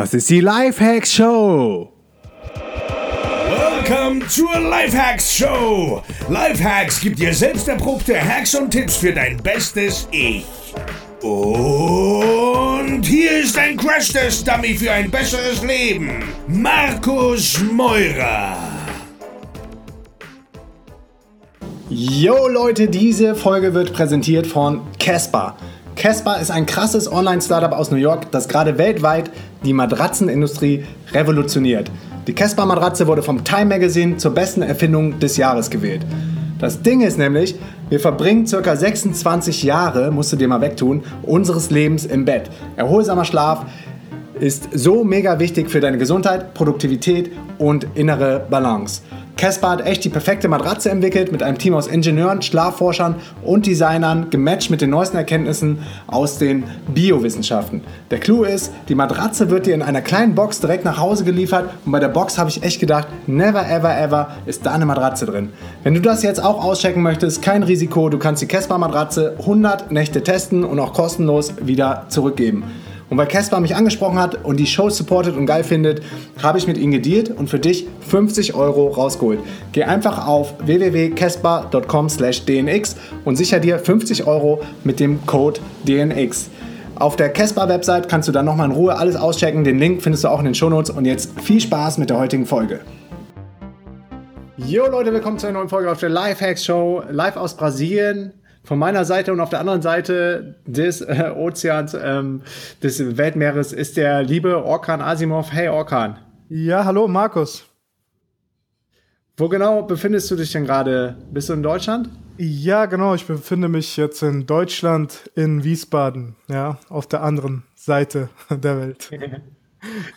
Das ist die Lifehacks Show. Welcome zur Lifehacks Show. Lifehacks gibt dir selbst erprobte Hacks und Tipps für dein bestes Ich. Und hier ist ein Crash-Test-Dummy für ein besseres Leben. Markus Meurer. Yo Leute, diese Folge wird präsentiert von Casper. Casper ist ein krasses Online-Startup aus New York, das gerade weltweit die Matratzenindustrie revolutioniert. Die Casper-Matratze wurde vom Time Magazine zur besten Erfindung des Jahres gewählt. Das Ding ist nämlich, wir verbringen ca. 26 Jahre, musst du dir mal wegtun, unseres Lebens im Bett. Erholsamer Schlaf ist so mega wichtig für deine Gesundheit, Produktivität und innere Balance. Casper hat echt die perfekte Matratze entwickelt mit einem Team aus Ingenieuren, Schlafforschern und Designern, gematcht mit den neuesten Erkenntnissen aus den Biowissenschaften. Der Clou ist, die Matratze wird dir in einer kleinen Box direkt nach Hause geliefert und bei der Box habe ich echt gedacht, never ever ever ist da eine Matratze drin. Wenn du das jetzt auch auschecken möchtest, kein Risiko, du kannst die Casper Matratze 100 Nächte testen und auch kostenlos wieder zurückgeben. Und weil Casper mich angesprochen hat und die Show supportet und geil findet, habe ich mit ihnen gedealt und für dich 50 Euro rausgeholt. Geh einfach auf www.casper.com/dnx und sicher dir 50 Euro mit dem Code DNX. Auf der Casper-Website kannst du dann nochmal in Ruhe alles auschecken. Den Link findest du auch in den Shownotes. Und jetzt viel Spaß mit der heutigen Folge. Jo Leute, willkommen zu einer neuen Folge auf der Lifehacks Show. Live aus Brasilien von meiner Seite und auf der anderen Seite des äh, Ozeans, ähm, des Weltmeeres, ist der liebe Orkan Asimov. Hey Orkan. Ja, hallo Markus. Wo genau befindest du dich denn gerade? Bist du in Deutschland? Ja, genau. Ich befinde mich jetzt in Deutschland, in Wiesbaden, ja, auf der anderen Seite der Welt.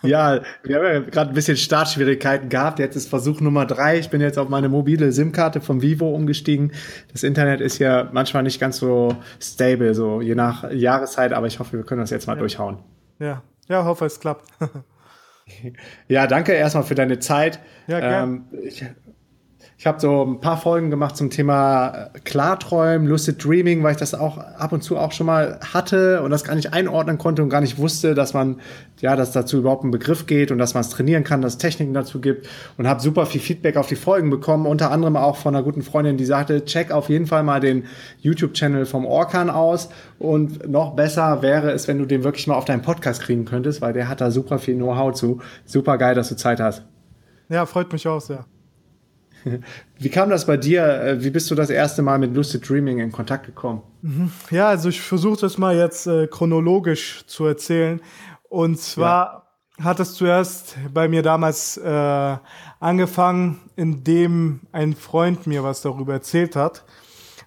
ja, wir haben ja gerade ein bisschen Startschwierigkeiten gehabt. Jetzt ist Versuch Nummer drei. Ich bin jetzt auf meine mobile SIM-Karte vom Vivo umgestiegen. Das Internet ist ja manchmal nicht ganz so stable, so je nach Jahreszeit, aber ich hoffe, wir können das jetzt mal ja. durchhauen. Ja, ja, hoffe, es klappt. ja, danke erstmal für deine Zeit. Ja, gerne. Ähm, ich, ich habe so ein paar Folgen gemacht zum Thema äh, Klarträumen, Lucid Dreaming, weil ich das auch ab und zu auch schon mal hatte und das gar nicht einordnen konnte und gar nicht wusste, dass man, ja, dass dazu überhaupt ein Begriff geht und dass man es trainieren kann, dass es Techniken dazu gibt und habe super viel Feedback auf die Folgen bekommen, unter anderem auch von einer guten Freundin, die sagte, check auf jeden Fall mal den YouTube-Channel vom Orkan aus und noch besser wäre es, wenn du den wirklich mal auf deinen Podcast kriegen könntest, weil der hat da super viel Know-how zu. Super geil, dass du Zeit hast. Ja, freut mich auch sehr. Wie kam das bei dir? Äh, wie bist du das erste Mal mit Lucid Dreaming in Kontakt gekommen? Mhm. Ja, also ich versuche das mal jetzt äh, chronologisch zu erzählen. Und zwar ja. hat es zuerst bei mir damals äh, angefangen, indem ein Freund mir was darüber erzählt hat.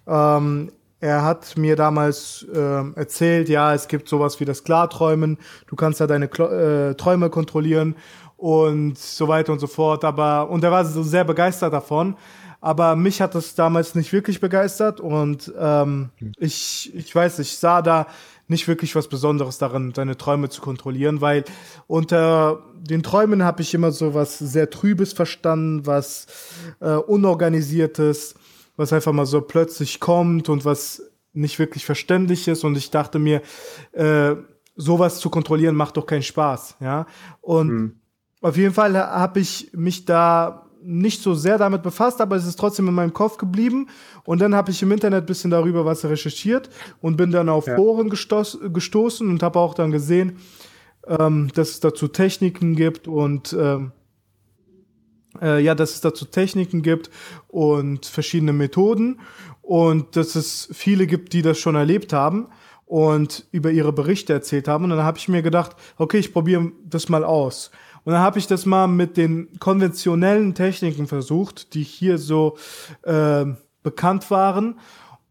Ähm, er hat mir damals äh, erzählt, ja, es gibt sowas wie das Klarträumen. Du kannst da deine Klo äh, Träume kontrollieren und so weiter und so fort. Aber, und er war so sehr begeistert davon. Aber mich hat das damals nicht wirklich begeistert und ähm, ich, ich weiß, ich sah da nicht wirklich was Besonderes darin, deine Träume zu kontrollieren, weil unter den Träumen habe ich immer so was sehr Trübes verstanden, was äh, Unorganisiertes, was einfach mal so plötzlich kommt und was nicht wirklich verständlich ist. Und ich dachte mir, äh, sowas zu kontrollieren macht doch keinen Spaß, ja. Und hm auf jeden Fall habe ich mich da nicht so sehr damit befasst, aber es ist trotzdem in meinem Kopf geblieben. Und dann habe ich im Internet ein bisschen darüber was recherchiert und bin dann auf ja. Foren gestoß, gestoßen und habe auch dann gesehen, ähm, dass es dazu Techniken gibt und ähm, äh, ja, dass es dazu Techniken gibt und verschiedene Methoden und dass es viele gibt, die das schon erlebt haben und über ihre Berichte erzählt haben. Und dann habe ich mir gedacht, okay, ich probiere das mal aus. Und dann habe ich das mal mit den konventionellen Techniken versucht, die hier so äh, bekannt waren.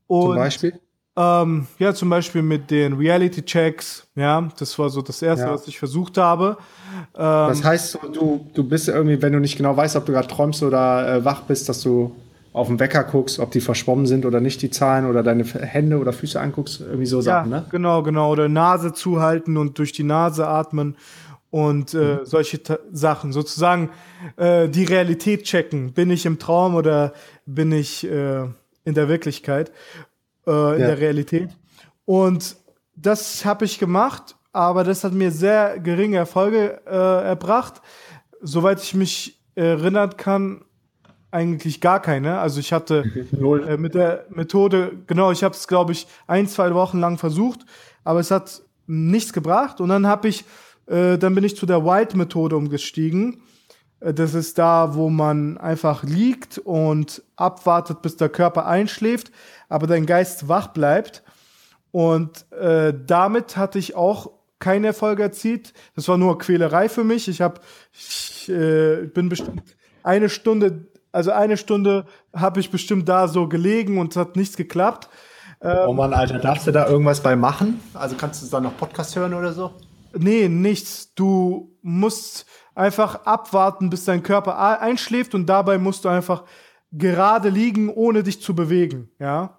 Und, zum Beispiel? Ähm, ja, zum Beispiel mit den Reality-Checks. Ja, das war so das Erste, ja. was ich versucht habe. Ähm, das heißt, du, du bist irgendwie, wenn du nicht genau weißt, ob du gerade träumst oder äh, wach bist, dass du auf den Wecker guckst, ob die verschwommen sind oder nicht, die Zahlen, oder deine Hände oder Füße anguckst, irgendwie so ja, Sachen, ne? Genau, genau. Oder Nase zuhalten und durch die Nase atmen und äh, mhm. solche Ta Sachen. Sozusagen äh, die Realität checken. Bin ich im Traum oder bin ich äh, in der Wirklichkeit, äh, in ja. der Realität? Und das habe ich gemacht, aber das hat mir sehr geringe Erfolge äh, erbracht. Soweit ich mich erinnern kann, eigentlich gar keine. Also ich hatte äh, mit der Methode, genau, ich habe es, glaube ich, ein, zwei Wochen lang versucht, aber es hat nichts gebracht. Und dann habe ich, äh, dann bin ich zu der White-Methode umgestiegen. Äh, das ist da, wo man einfach liegt und abwartet, bis der Körper einschläft, aber dein Geist wach bleibt. Und äh, damit hatte ich auch keine Erfolge erzielt. Das war nur Quälerei für mich. Ich habe, ich äh, bin bestimmt eine Stunde, also eine Stunde habe ich bestimmt da so gelegen und es hat nichts geklappt. Ähm, oh Mann, Alter, darfst du da irgendwas bei machen? Also kannst du da noch Podcast hören oder so? Nee, nichts. Du musst einfach abwarten, bis dein Körper einschläft und dabei musst du einfach gerade liegen, ohne dich zu bewegen, ja.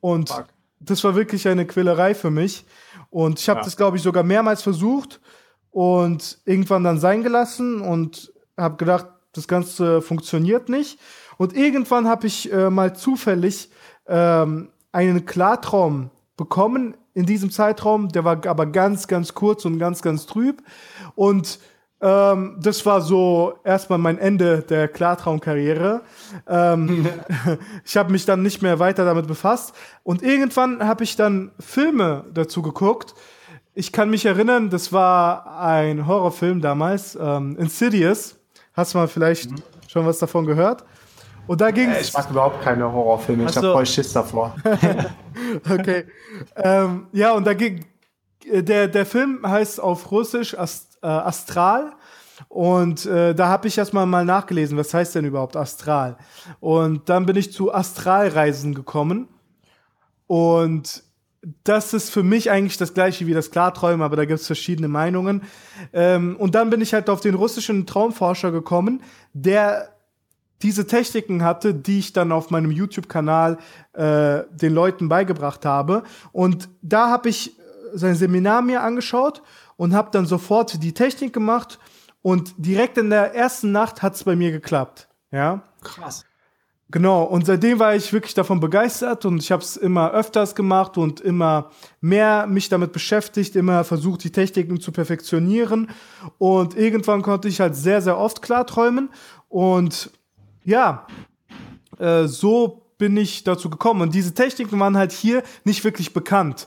Und Fuck. das war wirklich eine Quälerei für mich. Und ich habe ja. das, glaube ich, sogar mehrmals versucht und irgendwann dann sein gelassen und habe gedacht, das Ganze funktioniert nicht. Und irgendwann habe ich äh, mal zufällig ähm, einen Klartraum bekommen in diesem Zeitraum. Der war aber ganz, ganz kurz und ganz, ganz trüb. Und ähm, das war so erstmal mein Ende der Klartraumkarriere. Ähm, ich habe mich dann nicht mehr weiter damit befasst. Und irgendwann habe ich dann Filme dazu geguckt. Ich kann mich erinnern, das war ein Horrorfilm damals, ähm, Insidious. Hast du mal vielleicht mhm. schon was davon gehört? Und da ging äh, Ich mag überhaupt keine Horrorfilme. Ich habe voll Schiss davor. okay. ähm, ja, und da ging äh, der, der Film heißt auf Russisch Ast, äh, Astral. Und äh, da habe ich erstmal mal nachgelesen, was heißt denn überhaupt Astral? Und dann bin ich zu Astralreisen gekommen. Und das ist für mich eigentlich das gleiche wie das Klarträumen, aber da gibt es verschiedene Meinungen. Ähm, und dann bin ich halt auf den russischen Traumforscher gekommen, der diese Techniken hatte, die ich dann auf meinem YouTube-Kanal äh, den Leuten beigebracht habe. Und da habe ich sein Seminar mir angeschaut und habe dann sofort die Technik gemacht und direkt in der ersten Nacht hat es bei mir geklappt. Ja. Krass. Genau, und seitdem war ich wirklich davon begeistert und ich habe es immer öfters gemacht und immer mehr mich damit beschäftigt, immer versucht, die Techniken zu perfektionieren. Und irgendwann konnte ich halt sehr, sehr oft klarträumen. Und ja, äh, so bin ich dazu gekommen. Und diese Techniken waren halt hier nicht wirklich bekannt.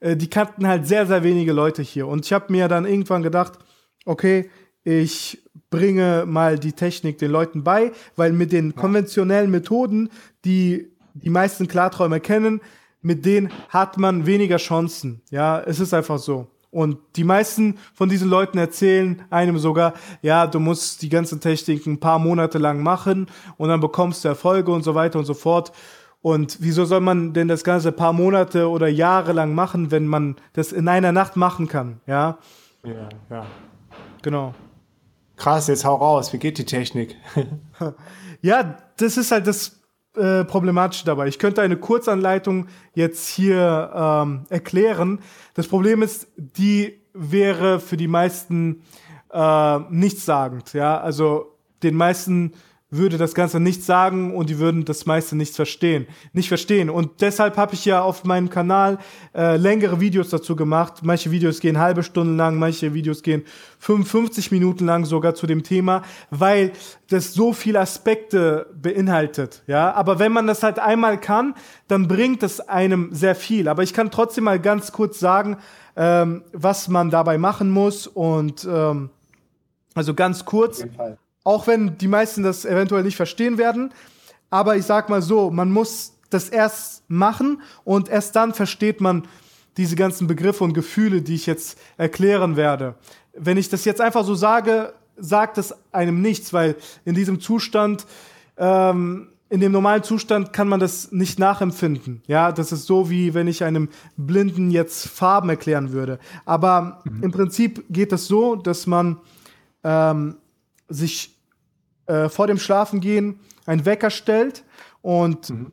Äh, die kannten halt sehr, sehr wenige Leute hier. Und ich habe mir dann irgendwann gedacht, okay, ich bringe mal die Technik den Leuten bei, weil mit den konventionellen Methoden, die die meisten Klarträume kennen, mit denen hat man weniger Chancen. Ja, es ist einfach so. Und die meisten von diesen Leuten erzählen einem sogar, ja, du musst die ganze Technik ein paar Monate lang machen und dann bekommst du Erfolge und so weiter und so fort. Und wieso soll man denn das Ganze paar Monate oder Jahre lang machen, wenn man das in einer Nacht machen kann? Ja. Ja, ja. Genau. Krass, jetzt hau raus. Wie geht die Technik? ja, das ist halt das äh, Problematische dabei. Ich könnte eine Kurzanleitung jetzt hier ähm, erklären. Das Problem ist, die wäre für die meisten äh, nichtssagend. Ja, also den meisten würde das Ganze nicht sagen und die würden das meiste nicht verstehen. Nicht verstehen. Und deshalb habe ich ja auf meinem Kanal äh, längere Videos dazu gemacht. Manche Videos gehen halbe Stunde lang, manche Videos gehen 55 Minuten lang sogar zu dem Thema, weil das so viele Aspekte beinhaltet. Ja, aber wenn man das halt einmal kann, dann bringt es einem sehr viel. Aber ich kann trotzdem mal ganz kurz sagen, ähm, was man dabei machen muss und ähm, also ganz kurz. Auf jeden Fall auch wenn die meisten das eventuell nicht verstehen werden. Aber ich sag mal so, man muss das erst machen und erst dann versteht man diese ganzen Begriffe und Gefühle, die ich jetzt erklären werde. Wenn ich das jetzt einfach so sage, sagt es einem nichts, weil in diesem Zustand, ähm, in dem normalen Zustand kann man das nicht nachempfinden. Ja, das ist so wie wenn ich einem Blinden jetzt Farben erklären würde. Aber mhm. im Prinzip geht es das so, dass man ähm, sich äh, vor dem Schlafengehen einen Wecker stellt und mhm.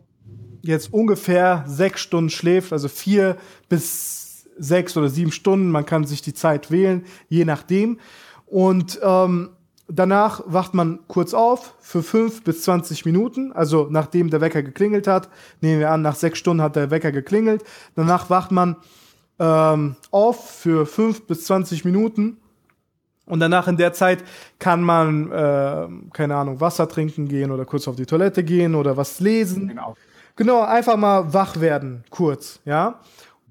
jetzt ungefähr sechs Stunden schläft, also vier bis sechs oder sieben Stunden. Man kann sich die Zeit wählen, je nachdem. Und ähm, danach wacht man kurz auf für fünf bis zwanzig Minuten, also nachdem der Wecker geklingelt hat. Nehmen wir an, nach sechs Stunden hat der Wecker geklingelt. Danach wacht man ähm, auf für 5 bis 20 Minuten. Und danach in der Zeit kann man, äh, keine Ahnung, Wasser trinken gehen oder kurz auf die Toilette gehen oder was lesen. Genau. Genau, einfach mal wach werden, kurz, ja.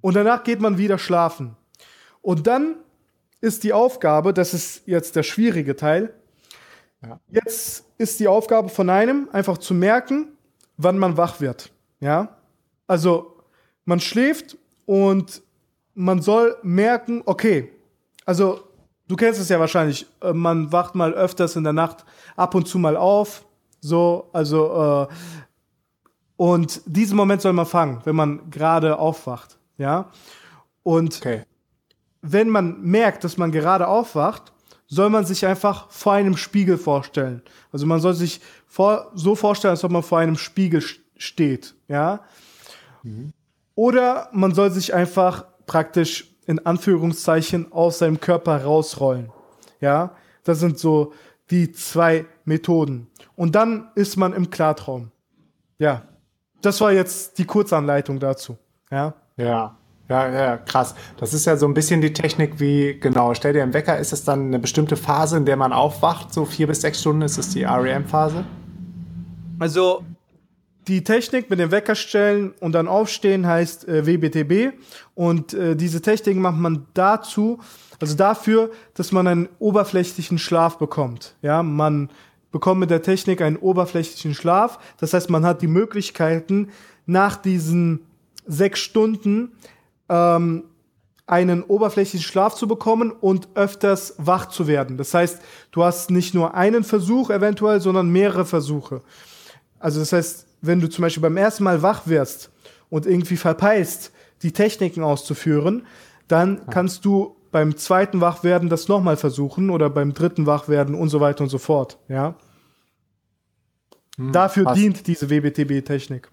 Und danach geht man wieder schlafen. Und dann ist die Aufgabe, das ist jetzt der schwierige Teil, ja. jetzt ist die Aufgabe von einem, einfach zu merken, wann man wach wird, ja. Also, man schläft und man soll merken, okay, also du kennst es ja wahrscheinlich, äh, man wacht mal öfters in der Nacht ab und zu mal auf, so, also, äh, und diesen Moment soll man fangen, wenn man gerade aufwacht, ja. Und okay. wenn man merkt, dass man gerade aufwacht, soll man sich einfach vor einem Spiegel vorstellen. Also man soll sich vor, so vorstellen, als ob man vor einem Spiegel steht, ja. Mhm. Oder man soll sich einfach praktisch in Anführungszeichen aus seinem Körper rausrollen. Ja, das sind so die zwei Methoden. Und dann ist man im Klartraum. Ja, das war jetzt die Kurzanleitung dazu. Ja. Ja. Ja, ja, krass. Das ist ja so ein bisschen die Technik wie, genau, stell dir einen Wecker, ist es dann eine bestimmte Phase, in der man aufwacht, so vier bis sechs Stunden, ist es die REM-Phase? Also, die Technik mit dem Wecker stellen und dann aufstehen heißt äh, WBTB. Und äh, diese Technik macht man dazu, also dafür, dass man einen oberflächlichen Schlaf bekommt. Ja, man bekommt mit der Technik einen oberflächlichen Schlaf. Das heißt, man hat die Möglichkeiten, nach diesen sechs Stunden ähm, einen oberflächlichen Schlaf zu bekommen und öfters wach zu werden. Das heißt, du hast nicht nur einen Versuch eventuell, sondern mehrere Versuche. Also das heißt, wenn du zum Beispiel beim ersten Mal wach wirst und irgendwie verpeilst, die Techniken auszuführen, dann kannst du beim zweiten Wachwerden das nochmal versuchen oder beim dritten Wachwerden und so weiter und so fort. Ja. Hm, Dafür passt. dient diese WBTB-Technik.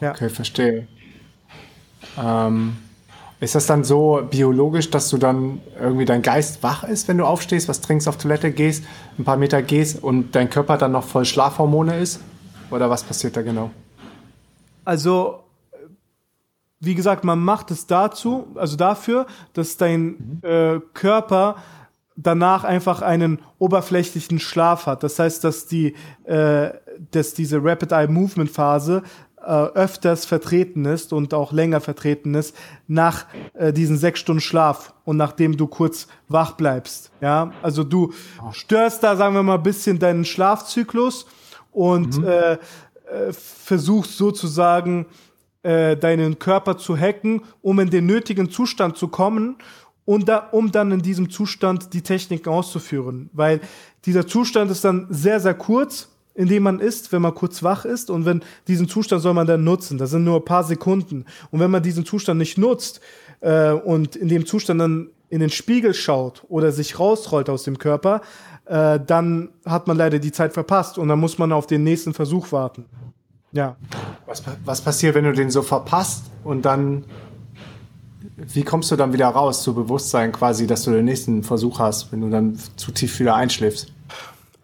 Ja. Okay, verstehe. Ähm, ist das dann so biologisch, dass du dann irgendwie dein Geist wach ist, wenn du aufstehst, was trinkst, auf Toilette gehst, ein paar Meter gehst und dein Körper dann noch voll Schlafhormone ist? Oder was passiert da genau? Also, wie gesagt, man macht es dazu, also dafür, dass dein mhm. äh, Körper danach einfach einen oberflächlichen Schlaf hat. Das heißt, dass die, äh, dass diese Rapid Eye Movement Phase äh, öfters vertreten ist und auch länger vertreten ist nach äh, diesen sechs Stunden Schlaf und nachdem du kurz wach bleibst. Ja, also du störst da, sagen wir mal, ein bisschen deinen Schlafzyklus und mhm. äh, äh, versuchst sozusagen äh, deinen Körper zu hacken, um in den nötigen Zustand zu kommen und da, um dann in diesem Zustand die Technik auszuführen. Weil dieser Zustand ist dann sehr, sehr kurz, in dem man ist, wenn man kurz wach ist. Und wenn diesen Zustand soll man dann nutzen. Das sind nur ein paar Sekunden. Und wenn man diesen Zustand nicht nutzt äh, und in dem Zustand dann in den Spiegel schaut oder sich rausrollt aus dem Körper, äh, dann hat man leider die Zeit verpasst und dann muss man auf den nächsten Versuch warten. Ja. Was, was passiert, wenn du den so verpasst und dann, wie kommst du dann wieder raus zu Bewusstsein quasi, dass du den nächsten Versuch hast, wenn du dann zu tief wieder einschläfst?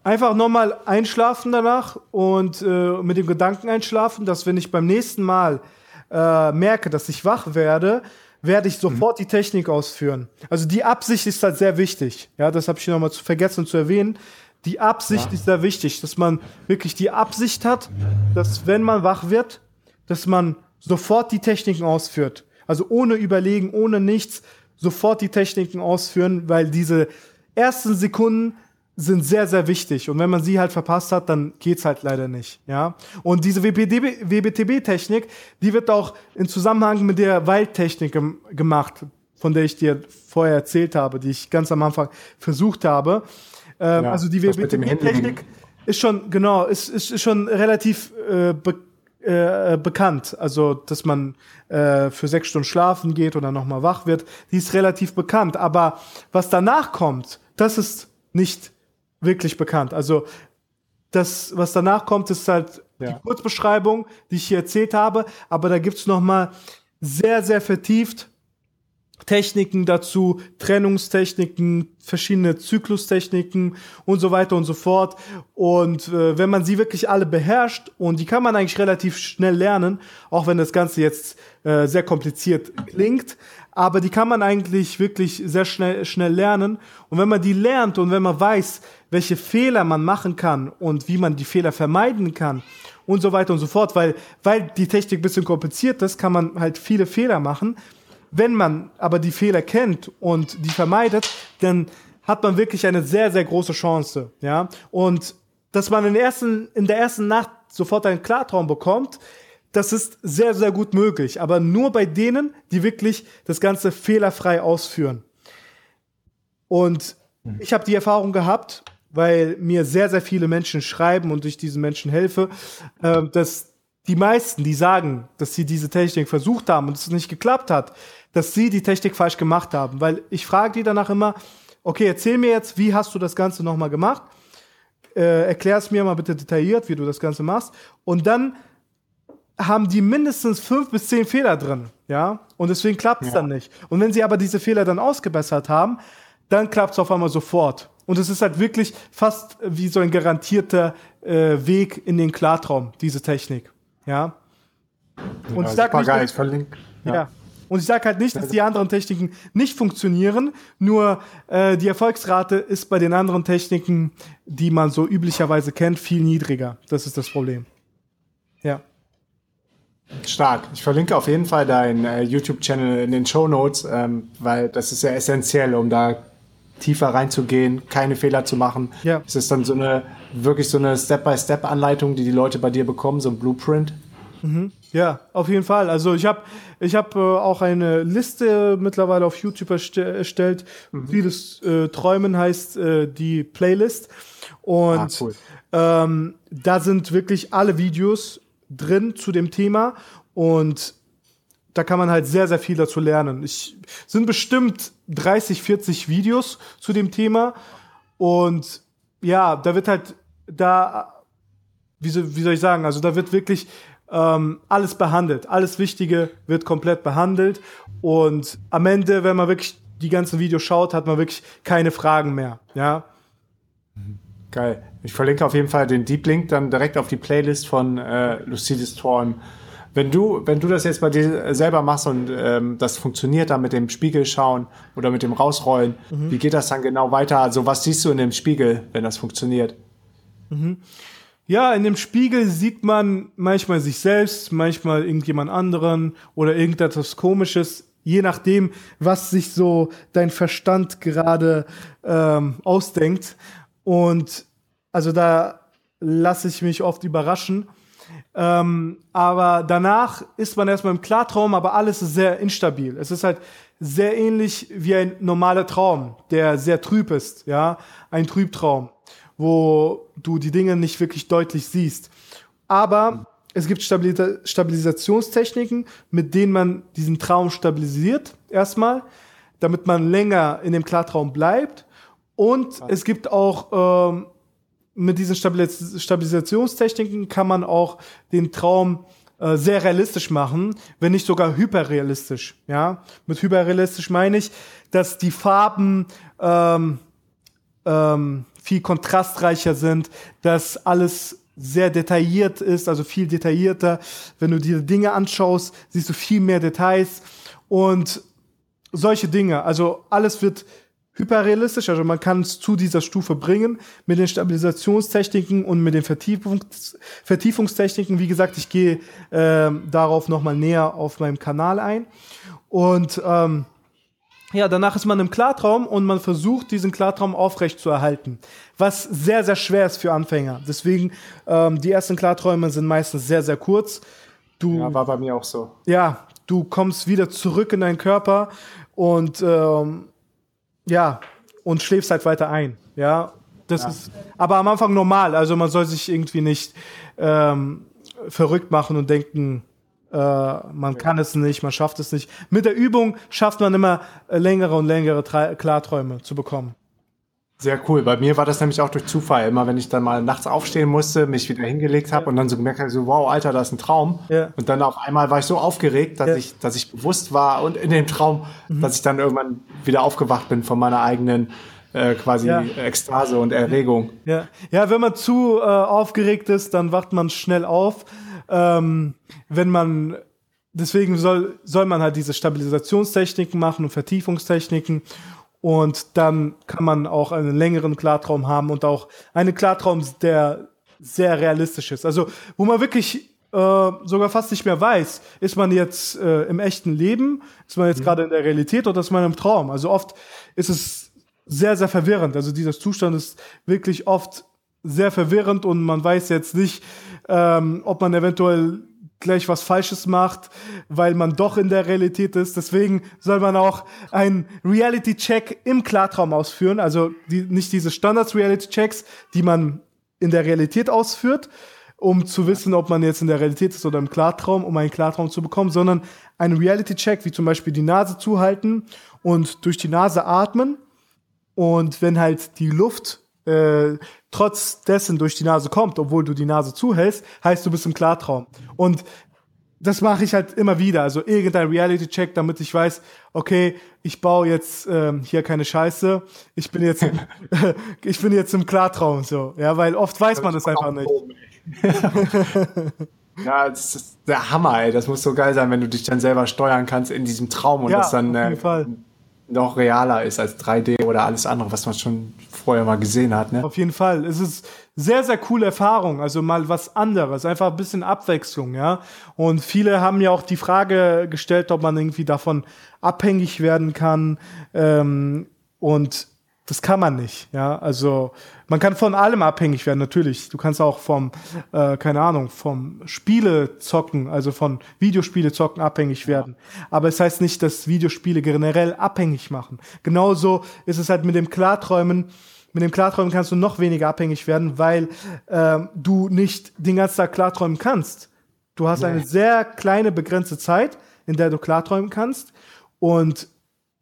Einfach nochmal einschlafen danach und äh, mit dem Gedanken einschlafen, dass wenn ich beim nächsten Mal äh, merke, dass ich wach werde, werde ich sofort mhm. die Technik ausführen. Also die Absicht ist halt sehr wichtig. Ja, das habe ich noch mal zu vergessen zu erwähnen. Die Absicht ja. ist sehr wichtig, dass man wirklich die Absicht hat, dass wenn man wach wird, dass man sofort die Techniken ausführt. Also ohne überlegen, ohne nichts, sofort die Techniken ausführen, weil diese ersten Sekunden sind sehr, sehr wichtig. Und wenn man sie halt verpasst hat, dann geht's halt leider nicht. Ja. Und diese WBTB-Technik, die wird auch in Zusammenhang mit der Waldtechnik gem gemacht, von der ich dir vorher erzählt habe, die ich ganz am Anfang versucht habe. Ähm, ja, also die WBTB-Technik ist schon, genau, ist, ist, ist schon relativ äh, be äh, bekannt. Also, dass man äh, für sechs Stunden schlafen geht oder nochmal wach wird, die ist relativ bekannt. Aber was danach kommt, das ist nicht wirklich bekannt. Also das, was danach kommt, ist halt ja. die Kurzbeschreibung, die ich hier erzählt habe, aber da gibt's noch mal sehr, sehr vertieft Techniken dazu, Trennungstechniken, verschiedene Zyklustechniken und so weiter und so fort. Und äh, wenn man sie wirklich alle beherrscht, und die kann man eigentlich relativ schnell lernen, auch wenn das Ganze jetzt äh, sehr kompliziert klingt, aber die kann man eigentlich wirklich sehr schnell, schnell lernen. Und wenn man die lernt und wenn man weiß, welche Fehler man machen kann und wie man die Fehler vermeiden kann und so weiter und so fort, weil, weil die Technik ein bisschen kompliziert ist, kann man halt viele Fehler machen. Wenn man aber die Fehler kennt und die vermeidet, dann hat man wirklich eine sehr, sehr große Chance, ja. Und dass man in der ersten, in der ersten Nacht sofort einen Klartraum bekommt, das ist sehr, sehr gut möglich. Aber nur bei denen, die wirklich das Ganze fehlerfrei ausführen. Und mhm. ich habe die Erfahrung gehabt, weil mir sehr, sehr viele Menschen schreiben und ich diesen Menschen helfe, äh, dass die meisten, die sagen, dass sie diese Technik versucht haben und es nicht geklappt hat, dass sie die Technik falsch gemacht haben. Weil ich frage die danach immer, okay, erzähl mir jetzt, wie hast du das Ganze nochmal gemacht? Äh, Erklär es mir mal bitte detailliert, wie du das Ganze machst. Und dann haben die mindestens fünf bis zehn Fehler drin, ja, und deswegen klappt es ja. dann nicht. Und wenn sie aber diese Fehler dann ausgebessert haben, dann klappt es auf einmal sofort. Und es ist halt wirklich fast wie so ein garantierter äh, Weg in den Klartraum, diese Technik, ja. Und ja, ich sag nicht, ich verlinke. Ja. ja. Und ich sage halt nicht, dass die anderen Techniken nicht funktionieren, nur äh, die Erfolgsrate ist bei den anderen Techniken, die man so üblicherweise kennt, viel niedriger. Das ist das Problem. Ja. Stark. Ich verlinke auf jeden Fall deinen äh, YouTube-Channel in den Show Notes, ähm, weil das ist ja essentiell, um da tiefer reinzugehen, keine Fehler zu machen. Ja. Es ist dann so eine wirklich so eine Step-by-Step-Anleitung, die die Leute bei dir bekommen, so ein Blueprint. Mhm. Ja, auf jeden Fall. Also ich habe ich hab, äh, auch eine Liste mittlerweile auf YouTube erstellt. Mhm. Vieles äh, Träumen heißt äh, die Playlist. Und ah, cool. ähm, da sind wirklich alle Videos drin zu dem Thema und da kann man halt sehr, sehr viel dazu lernen. Ich sind bestimmt 30, 40 Videos zu dem Thema und ja, da wird halt da, wie, so, wie soll ich sagen, also da wird wirklich ähm, alles behandelt, alles Wichtige wird komplett behandelt und am Ende, wenn man wirklich die ganzen Videos schaut, hat man wirklich keine Fragen mehr, ja. Geil. Ich verlinke auf jeden Fall den Deep Link dann direkt auf die Playlist von äh, Lucides Träumen. Wenn du, wenn du das jetzt bei dir selber machst und ähm, das funktioniert dann mit dem Spiegel schauen oder mit dem Rausrollen, mhm. wie geht das dann genau weiter? Also was siehst du in dem Spiegel, wenn das funktioniert? Mhm. Ja, in dem Spiegel sieht man manchmal sich selbst, manchmal irgendjemand anderen oder irgendetwas Komisches, je nachdem, was sich so dein Verstand gerade ähm, ausdenkt. Und also da lasse ich mich oft überraschen. Ähm, aber danach ist man erstmal im Klartraum, aber alles ist sehr instabil. Es ist halt sehr ähnlich wie ein normaler Traum, der sehr trüb ist, ja, ein Trübtraum, wo du die Dinge nicht wirklich deutlich siehst. Aber es gibt Stabilis Stabilisationstechniken, mit denen man diesen Traum stabilisiert, erstmal, damit man länger in dem Klartraum bleibt. Und es gibt auch ähm, mit diesen Stabilis Stabilisationstechniken kann man auch den Traum äh, sehr realistisch machen, wenn nicht sogar hyperrealistisch. Ja, mit hyperrealistisch meine ich, dass die Farben ähm, ähm, viel kontrastreicher sind, dass alles sehr detailliert ist, also viel detaillierter. Wenn du dir Dinge anschaust, siehst du viel mehr Details und solche Dinge. Also alles wird hyperrealistisch, also man kann es zu dieser Stufe bringen mit den Stabilisationstechniken und mit den Vertiefungs Vertiefungstechniken. Wie gesagt, ich gehe äh, darauf nochmal näher auf meinem Kanal ein. Und ähm, ja, danach ist man im Klartraum und man versucht, diesen Klartraum aufrecht zu erhalten, was sehr, sehr schwer ist für Anfänger. Deswegen, ähm, die ersten Klarträume sind meistens sehr, sehr kurz. Du, ja, war bei mir auch so. Ja, du kommst wieder zurück in deinen Körper und ähm, ja, und schläfst halt weiter ein. Ja, das ja. ist aber am Anfang normal. Also man soll sich irgendwie nicht ähm, verrückt machen und denken, äh, man ja. kann es nicht, man schafft es nicht. Mit der Übung schafft man immer äh, längere und längere Tra Klarträume zu bekommen. Sehr cool. Bei mir war das nämlich auch durch Zufall. Immer wenn ich dann mal nachts aufstehen musste, mich wieder hingelegt habe ja. und dann so gemerkt habe, so wow, Alter, das ist ein Traum. Ja. Und dann auf einmal war ich so aufgeregt, dass ja. ich, dass ich bewusst war und in dem Traum, mhm. dass ich dann irgendwann wieder aufgewacht bin von meiner eigenen äh, quasi Ekstase und Erregung. Ja, ja wenn man zu äh, aufgeregt ist, dann wacht man schnell auf. Ähm, wenn man deswegen soll, soll man halt diese Stabilisationstechniken machen und Vertiefungstechniken und dann kann man auch einen längeren Klartraum haben und auch einen Klartraum, der sehr realistisch ist. Also, wo man wirklich äh, sogar fast nicht mehr weiß, ist man jetzt äh, im echten Leben, ist man jetzt mhm. gerade in der Realität oder ist man im Traum? Also oft ist es sehr, sehr verwirrend. Also dieser Zustand ist wirklich oft sehr verwirrend und man weiß jetzt nicht, ähm, ob man eventuell gleich was Falsches macht, weil man doch in der Realität ist. Deswegen soll man auch einen Reality-Check im Klartraum ausführen. Also die, nicht diese Standards-Reality-Checks, die man in der Realität ausführt, um zu wissen, ob man jetzt in der Realität ist oder im Klartraum, um einen Klartraum zu bekommen, sondern einen Reality-Check, wie zum Beispiel die Nase zuhalten und durch die Nase atmen. Und wenn halt die Luft äh, trotz dessen durch die Nase kommt, obwohl du die Nase zuhältst, heißt du bist im Klartraum. Und das mache ich halt immer wieder. Also irgendein Reality-Check, damit ich weiß, okay, ich baue jetzt ähm, hier keine Scheiße. Ich bin jetzt, im, ich bin jetzt im Klartraum so. Ja, weil oft weiß man das einfach nicht. ja, das ist der Hammer, ey. Das muss so geil sein, wenn du dich dann selber steuern kannst in diesem Traum und ja, das dann äh, noch realer ist als 3D oder alles andere, was man schon vorher mal gesehen hat. Ne? Auf jeden Fall. Es ist sehr, sehr coole Erfahrung. Also mal was anderes. Einfach ein bisschen Abwechslung, ja. Und viele haben ja auch die Frage gestellt, ob man irgendwie davon abhängig werden kann. Ähm, und das kann man nicht, ja. Also man kann von allem abhängig werden, natürlich. Du kannst auch vom, äh, keine Ahnung, vom Spiele zocken, also von Videospiele zocken abhängig werden. Aber es heißt nicht, dass Videospiele generell abhängig machen. Genauso ist es halt mit dem Klarträumen. Mit dem Klarträumen kannst du noch weniger abhängig werden, weil äh, du nicht den ganzen Tag klarträumen kannst. Du hast nee. eine sehr kleine, begrenzte Zeit, in der du klarträumen kannst. Und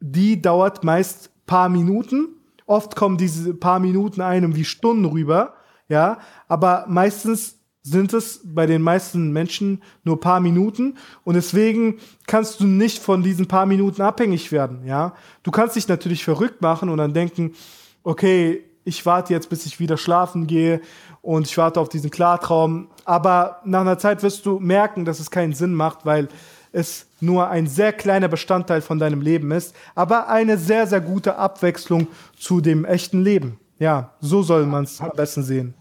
die dauert meist paar Minuten Oft kommen diese paar Minuten einem wie Stunden rüber, ja, aber meistens sind es bei den meisten Menschen nur paar Minuten und deswegen kannst du nicht von diesen paar Minuten abhängig werden, ja. Du kannst dich natürlich verrückt machen und dann denken, okay, ich warte jetzt, bis ich wieder schlafen gehe und ich warte auf diesen Klartraum, aber nach einer Zeit wirst du merken, dass es keinen Sinn macht, weil es nur ein sehr kleiner Bestandteil von deinem Leben ist, aber eine sehr, sehr gute Abwechslung zu dem echten Leben. Ja, so soll man es am besten sehen.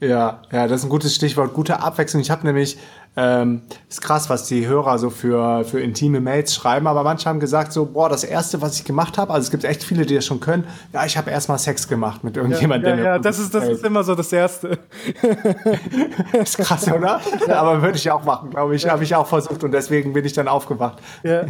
Ja, ja, das ist ein gutes Stichwort, gute Abwechslung. Ich habe nämlich, ähm, ist krass, was die Hörer so für, für intime Mails schreiben, aber manche haben gesagt so, boah, das Erste, was ich gemacht habe, also es gibt echt viele, die das schon können, ja, ich habe erstmal Sex gemacht mit irgendjemandem. Ja, ja, ja das, ist, das ist immer so das Erste. ist krass, oder? Ja. Aber würde ich auch machen, glaube ich. Ja. Habe ich auch versucht und deswegen bin ich dann aufgewacht. Ja.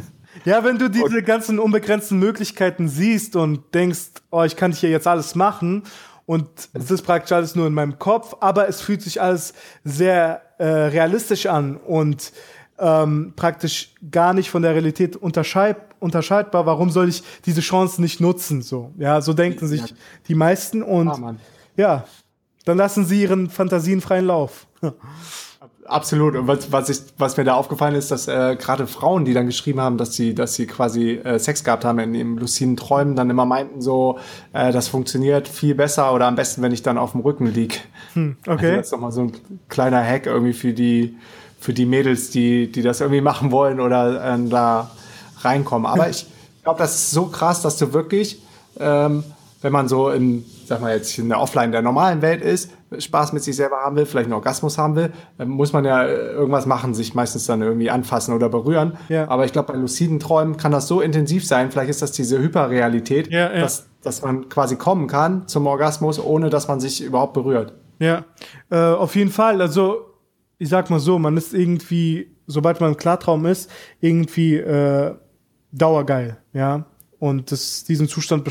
Ja, wenn du diese und, ganzen unbegrenzten Möglichkeiten siehst und denkst, oh, ich kann hier jetzt alles machen und es ist praktisch alles nur in meinem Kopf, aber es fühlt sich alles sehr äh, realistisch an und ähm, praktisch gar nicht von der Realität unterscheid unterscheidbar. Warum soll ich diese Chance nicht nutzen? So, ja, so denken sich die meisten und ah, ja, dann lassen sie ihren Fantasien freien Lauf. Absolut. Und was, was, ich, was mir da aufgefallen ist, dass äh, gerade Frauen, die dann geschrieben haben, dass sie, dass sie quasi äh, Sex gehabt haben in ihren luciden Träumen, dann immer meinten so, äh, das funktioniert viel besser oder am besten, wenn ich dann auf dem Rücken lieg. Hm, okay. Also das ist nochmal so ein kleiner Hack irgendwie für die, für die Mädels, die, die das irgendwie machen wollen oder äh, da reinkommen. Aber ich glaube, das ist so krass, dass du wirklich, ähm, wenn man so in, sag mal jetzt in der Offline der normalen Welt ist, Spaß mit sich selber haben will, vielleicht einen Orgasmus haben will, muss man ja äh, irgendwas machen, sich meistens dann irgendwie anfassen oder berühren. Ja. Aber ich glaube, bei luciden Träumen kann das so intensiv sein, vielleicht ist das diese Hyperrealität, ja, ja. Dass, dass man quasi kommen kann zum Orgasmus, ohne dass man sich überhaupt berührt. Ja, äh, auf jeden Fall. Also ich sag mal so, man ist irgendwie, sobald man im Klartraum ist, irgendwie äh, dauergeil, ja. Und das, diesen Zustand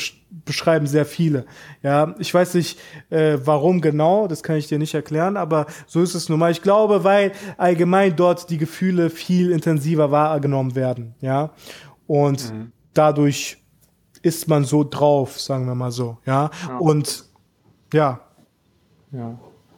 beschreiben sehr viele. Ja, ich weiß nicht, äh, warum genau, das kann ich dir nicht erklären, aber so ist es nun mal. Ich glaube, weil allgemein dort die Gefühle viel intensiver wahrgenommen werden. Ja, und mhm. dadurch ist man so drauf, sagen wir mal so, ja. ja. Und ja. Ja.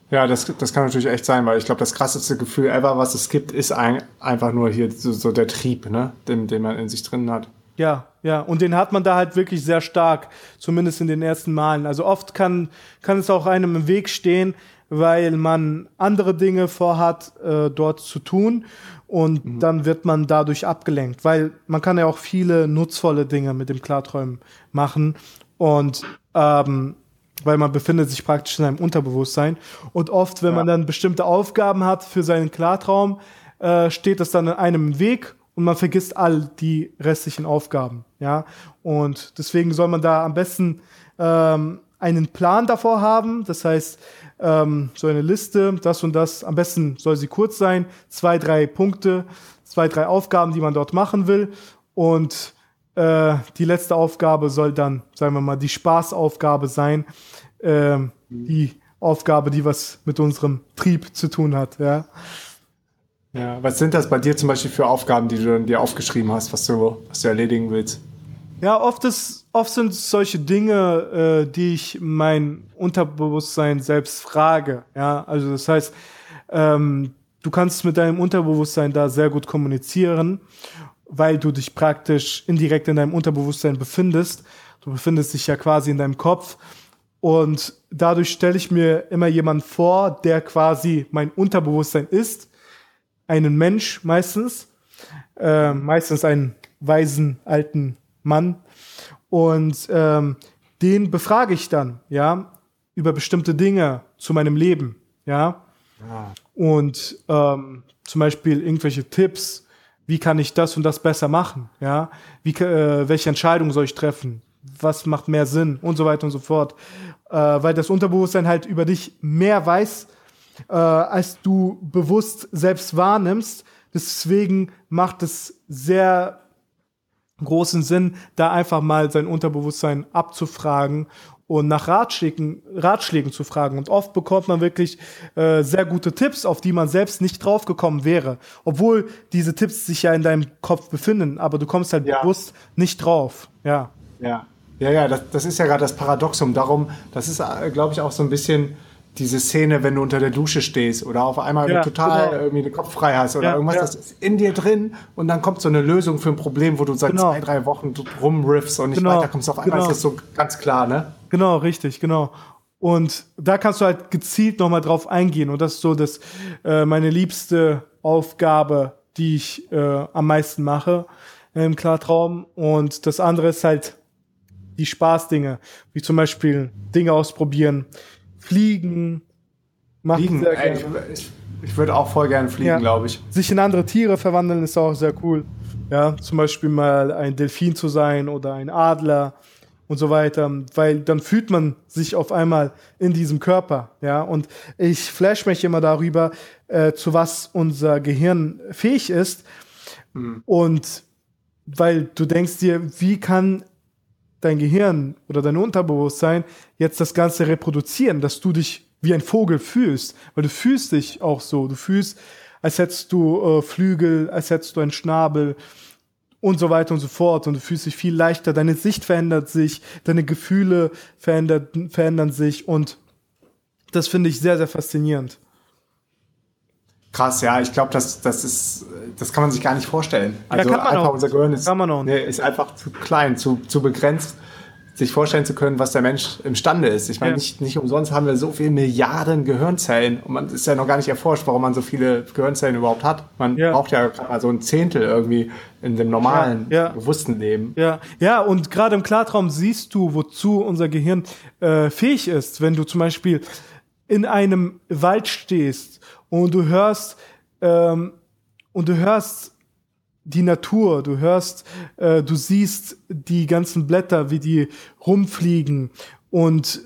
Ja, das, das kann natürlich echt sein, weil ich glaube, das krasseste Gefühl ever, was es gibt, ist ein, einfach nur hier so, so der Trieb, ne? den, den man in sich drin hat. Ja, ja, und den hat man da halt wirklich sehr stark, zumindest in den ersten Malen. Also oft kann, kann es auch einem im Weg stehen, weil man andere Dinge vorhat, äh, dort zu tun und mhm. dann wird man dadurch abgelenkt, weil man kann ja auch viele nutzvolle Dinge mit dem Klarträumen machen und ähm, weil man befindet sich praktisch in einem Unterbewusstsein und oft, wenn ja. man dann bestimmte Aufgaben hat für seinen Klartraum, äh, steht das dann in einem Weg und man vergisst all die restlichen Aufgaben, ja und deswegen soll man da am besten ähm, einen Plan davor haben, das heißt ähm, so eine Liste, das und das, am besten soll sie kurz sein, zwei, drei Punkte, zwei, drei Aufgaben, die man dort machen will und äh, die letzte Aufgabe soll dann, sagen wir mal, die Spaßaufgabe sein. Äh, die Aufgabe, die was mit unserem Trieb zu tun hat, ja. Ja, was sind das bei dir zum Beispiel für Aufgaben, die du dir aufgeschrieben hast, was du, was du erledigen willst? Ja, oft, ist, oft sind es solche Dinge, äh, die ich mein Unterbewusstsein selbst frage. Ja, also das heißt, ähm, du kannst mit deinem Unterbewusstsein da sehr gut kommunizieren weil du dich praktisch indirekt in deinem Unterbewusstsein befindest. Du befindest dich ja quasi in deinem Kopf. Und dadurch stelle ich mir immer jemand vor, der quasi mein Unterbewusstsein ist. Einen Mensch meistens. Äh, meistens einen weisen alten Mann. Und ähm, den befrage ich dann, ja, über bestimmte Dinge zu meinem Leben, ja. ja. Und ähm, zum Beispiel irgendwelche Tipps, wie kann ich das und das besser machen, ja, wie, äh, welche Entscheidung soll ich treffen, was macht mehr Sinn und so weiter und so fort, äh, weil das Unterbewusstsein halt über dich mehr weiß, äh, als du bewusst selbst wahrnimmst. Deswegen macht es sehr großen Sinn, da einfach mal sein Unterbewusstsein abzufragen und nach Ratschlägen, Ratschlägen zu fragen. Und oft bekommt man wirklich äh, sehr gute Tipps, auf die man selbst nicht draufgekommen wäre. Obwohl diese Tipps sich ja in deinem Kopf befinden, aber du kommst halt ja. bewusst nicht drauf. Ja. Ja, ja, ja, das, das ist ja gerade das Paradoxum. Darum, das ist, äh, glaube ich, auch so ein bisschen diese Szene, wenn du unter der Dusche stehst oder auf einmal ja, total genau. irgendwie den Kopf frei hast oder ja, irgendwas, ja. das ist in dir drin und dann kommt so eine Lösung für ein Problem, wo du seit genau. zwei, drei Wochen rumriffst und nicht genau. weiterkommst. Auf einmal genau. ist das so ganz klar, ne? Genau, richtig, genau. Und da kannst du halt gezielt nochmal drauf eingehen und das ist so das, äh, meine liebste Aufgabe, die ich äh, am meisten mache im Klartraum und das andere ist halt die Spaßdinge, wie zum Beispiel Dinge ausprobieren, Fliegen. Fliegen, ey, ich, ich würde auch voll gerne fliegen, ja. glaube ich. Sich in andere Tiere verwandeln ist auch sehr cool. Ja, zum Beispiel mal ein Delfin zu sein oder ein Adler und so weiter, weil dann fühlt man sich auf einmal in diesem Körper, ja. Und ich flash mich immer darüber, äh, zu was unser Gehirn fähig ist. Mhm. Und weil du denkst dir, wie kann dein Gehirn oder dein Unterbewusstsein jetzt das Ganze reproduzieren, dass du dich wie ein Vogel fühlst, weil du fühlst dich auch so, du fühlst, als hättest du äh, Flügel, als hättest du einen Schnabel und so weiter und so fort. Und du fühlst dich viel leichter, deine Sicht verändert sich, deine Gefühle verändert, verändern sich. Und das finde ich sehr, sehr faszinierend. Krass, ja, ich glaube, das, das ist, das kann man sich gar nicht vorstellen. Also ja, einfach auch. unser Gehirn ist, nee, ist einfach zu klein, zu, zu begrenzt, sich vorstellen zu können, was der Mensch imstande ist. Ich meine, ja. nicht, nicht umsonst haben wir so viele Milliarden Gehirnzellen und man ist ja noch gar nicht erforscht, warum man so viele Gehirnzellen überhaupt hat. Man ja. braucht ja gerade mal so ein Zehntel irgendwie in dem normalen, ja. bewussten Leben. Ja, ja, und gerade im Klartraum siehst du, wozu unser Gehirn äh, fähig ist. Wenn du zum Beispiel in einem Wald stehst und du hörst ähm, und du hörst die Natur, du hörst, äh, du siehst die ganzen Blätter, wie die rumfliegen und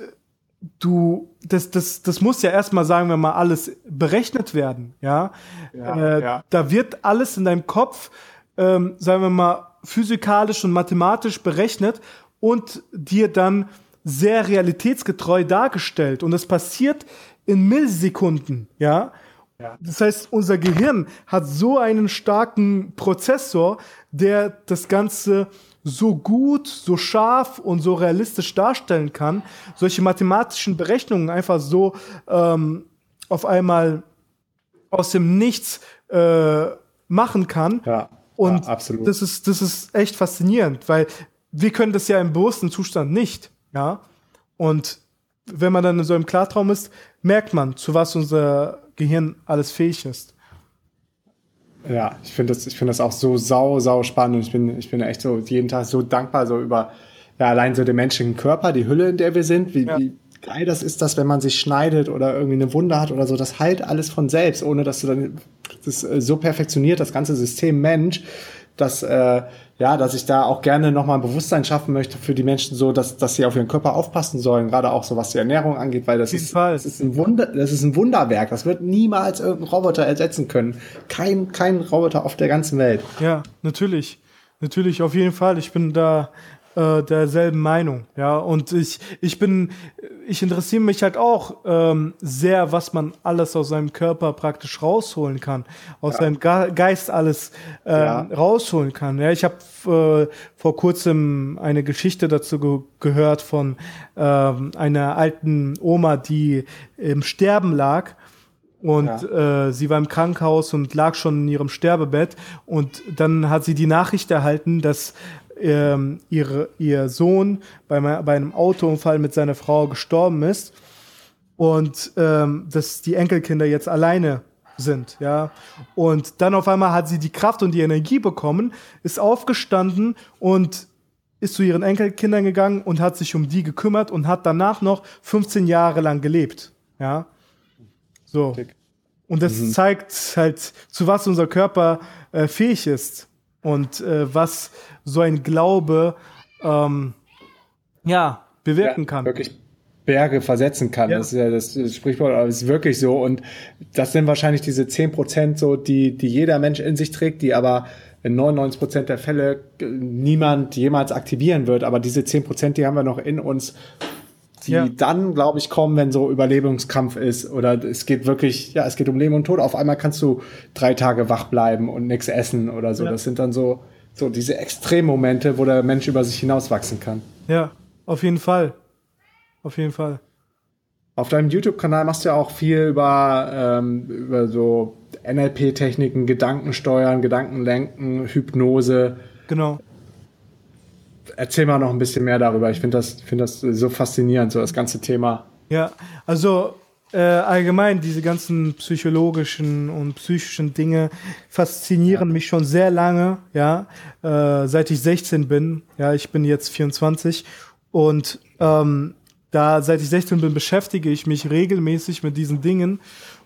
du, das, das, das muss ja erstmal, sagen wir mal, alles berechnet werden, ja. ja, äh, ja. Da wird alles in deinem Kopf, ähm, sagen wir mal, physikalisch und mathematisch berechnet und dir dann sehr realitätsgetreu dargestellt. Und das passiert in Millisekunden, ja. Ja. Das heißt, unser Gehirn hat so einen starken Prozessor, der das Ganze so gut, so scharf und so realistisch darstellen kann, solche mathematischen Berechnungen einfach so ähm, auf einmal aus dem Nichts äh, machen kann. Ja, und ja, absolut. das ist, das ist echt faszinierend, weil wir können das ja im bewussten Zustand nicht. Ja. Und wenn man dann in so einem Klartraum ist, merkt man, zu was unser Gehirn alles fähig ist. Ja, ich finde das, ich finde das auch so sau, sau spannend und ich bin, ich bin echt so jeden Tag so dankbar so über, ja, allein so den menschlichen Körper, die Hülle, in der wir sind, wie, ja. wie geil das ist, dass wenn man sich schneidet oder irgendwie eine Wunde hat oder so, das heilt alles von selbst, ohne dass du dann, das ist so perfektioniert, das ganze System Mensch, dass, äh, ja, dass ich da auch gerne nochmal ein Bewusstsein schaffen möchte für die Menschen so, dass, dass sie auf ihren Körper aufpassen sollen, gerade auch so was die Ernährung angeht, weil das ist, das ist ein Wunder, das ist ein Wunderwerk. Das wird niemals irgendein Roboter ersetzen können. Kein, kein Roboter auf der ganzen Welt. Ja, natürlich. Natürlich, auf jeden Fall. Ich bin da äh, derselben Meinung. Ja, und ich, ich bin, ich interessiere mich halt auch ähm, sehr, was man alles aus seinem Körper praktisch rausholen kann, aus ja. seinem Geist alles äh, ja. rausholen kann. Ja, ich habe äh, vor kurzem eine Geschichte dazu ge gehört von äh, einer alten Oma, die im Sterben lag. Und ja. äh, sie war im Krankenhaus und lag schon in ihrem Sterbebett. Und dann hat sie die Nachricht erhalten, dass ähm, ihre, ihr Sohn bei, bei einem Autounfall mit seiner Frau gestorben ist und ähm, dass die Enkelkinder jetzt alleine sind, ja. Und dann auf einmal hat sie die Kraft und die Energie bekommen, ist aufgestanden und ist zu ihren Enkelkindern gegangen und hat sich um die gekümmert und hat danach noch 15 Jahre lang gelebt, ja. So. Und das mhm. zeigt halt, zu was unser Körper äh, fähig ist und äh, was so ein Glaube ähm, ja, bewirken ja, kann. Wirklich Berge versetzen kann. Ja. Das ist ja das Sprichwort, aber es ist wirklich so. Und das sind wahrscheinlich diese 10 Prozent so, die, die jeder Mensch in sich trägt, die aber in 99 Prozent der Fälle niemand jemals aktivieren wird. Aber diese 10 Prozent, die haben wir noch in uns, die ja. dann, glaube ich, kommen, wenn so Überlebungskampf ist oder es geht wirklich, ja, es geht um Leben und Tod. Auf einmal kannst du drei Tage wach bleiben und nichts essen oder so. Ja. Das sind dann so, so diese Extremmomente, wo der Mensch über sich hinauswachsen kann. Ja, auf jeden Fall. Auf jeden Fall. Auf deinem YouTube-Kanal machst du ja auch viel über, ähm, über so NLP-Techniken, Gedankensteuern, Gedankenlenken, Hypnose. Genau. Erzähl mal noch ein bisschen mehr darüber. Ich finde das, find das so faszinierend, so das ganze Thema. Ja, also äh, allgemein diese ganzen psychologischen und psychischen Dinge faszinieren ja. mich schon sehr lange, ja, äh, seit ich 16 bin. Ja, ich bin jetzt 24 und ähm, da seit ich 16 bin beschäftige ich mich regelmäßig mit diesen Dingen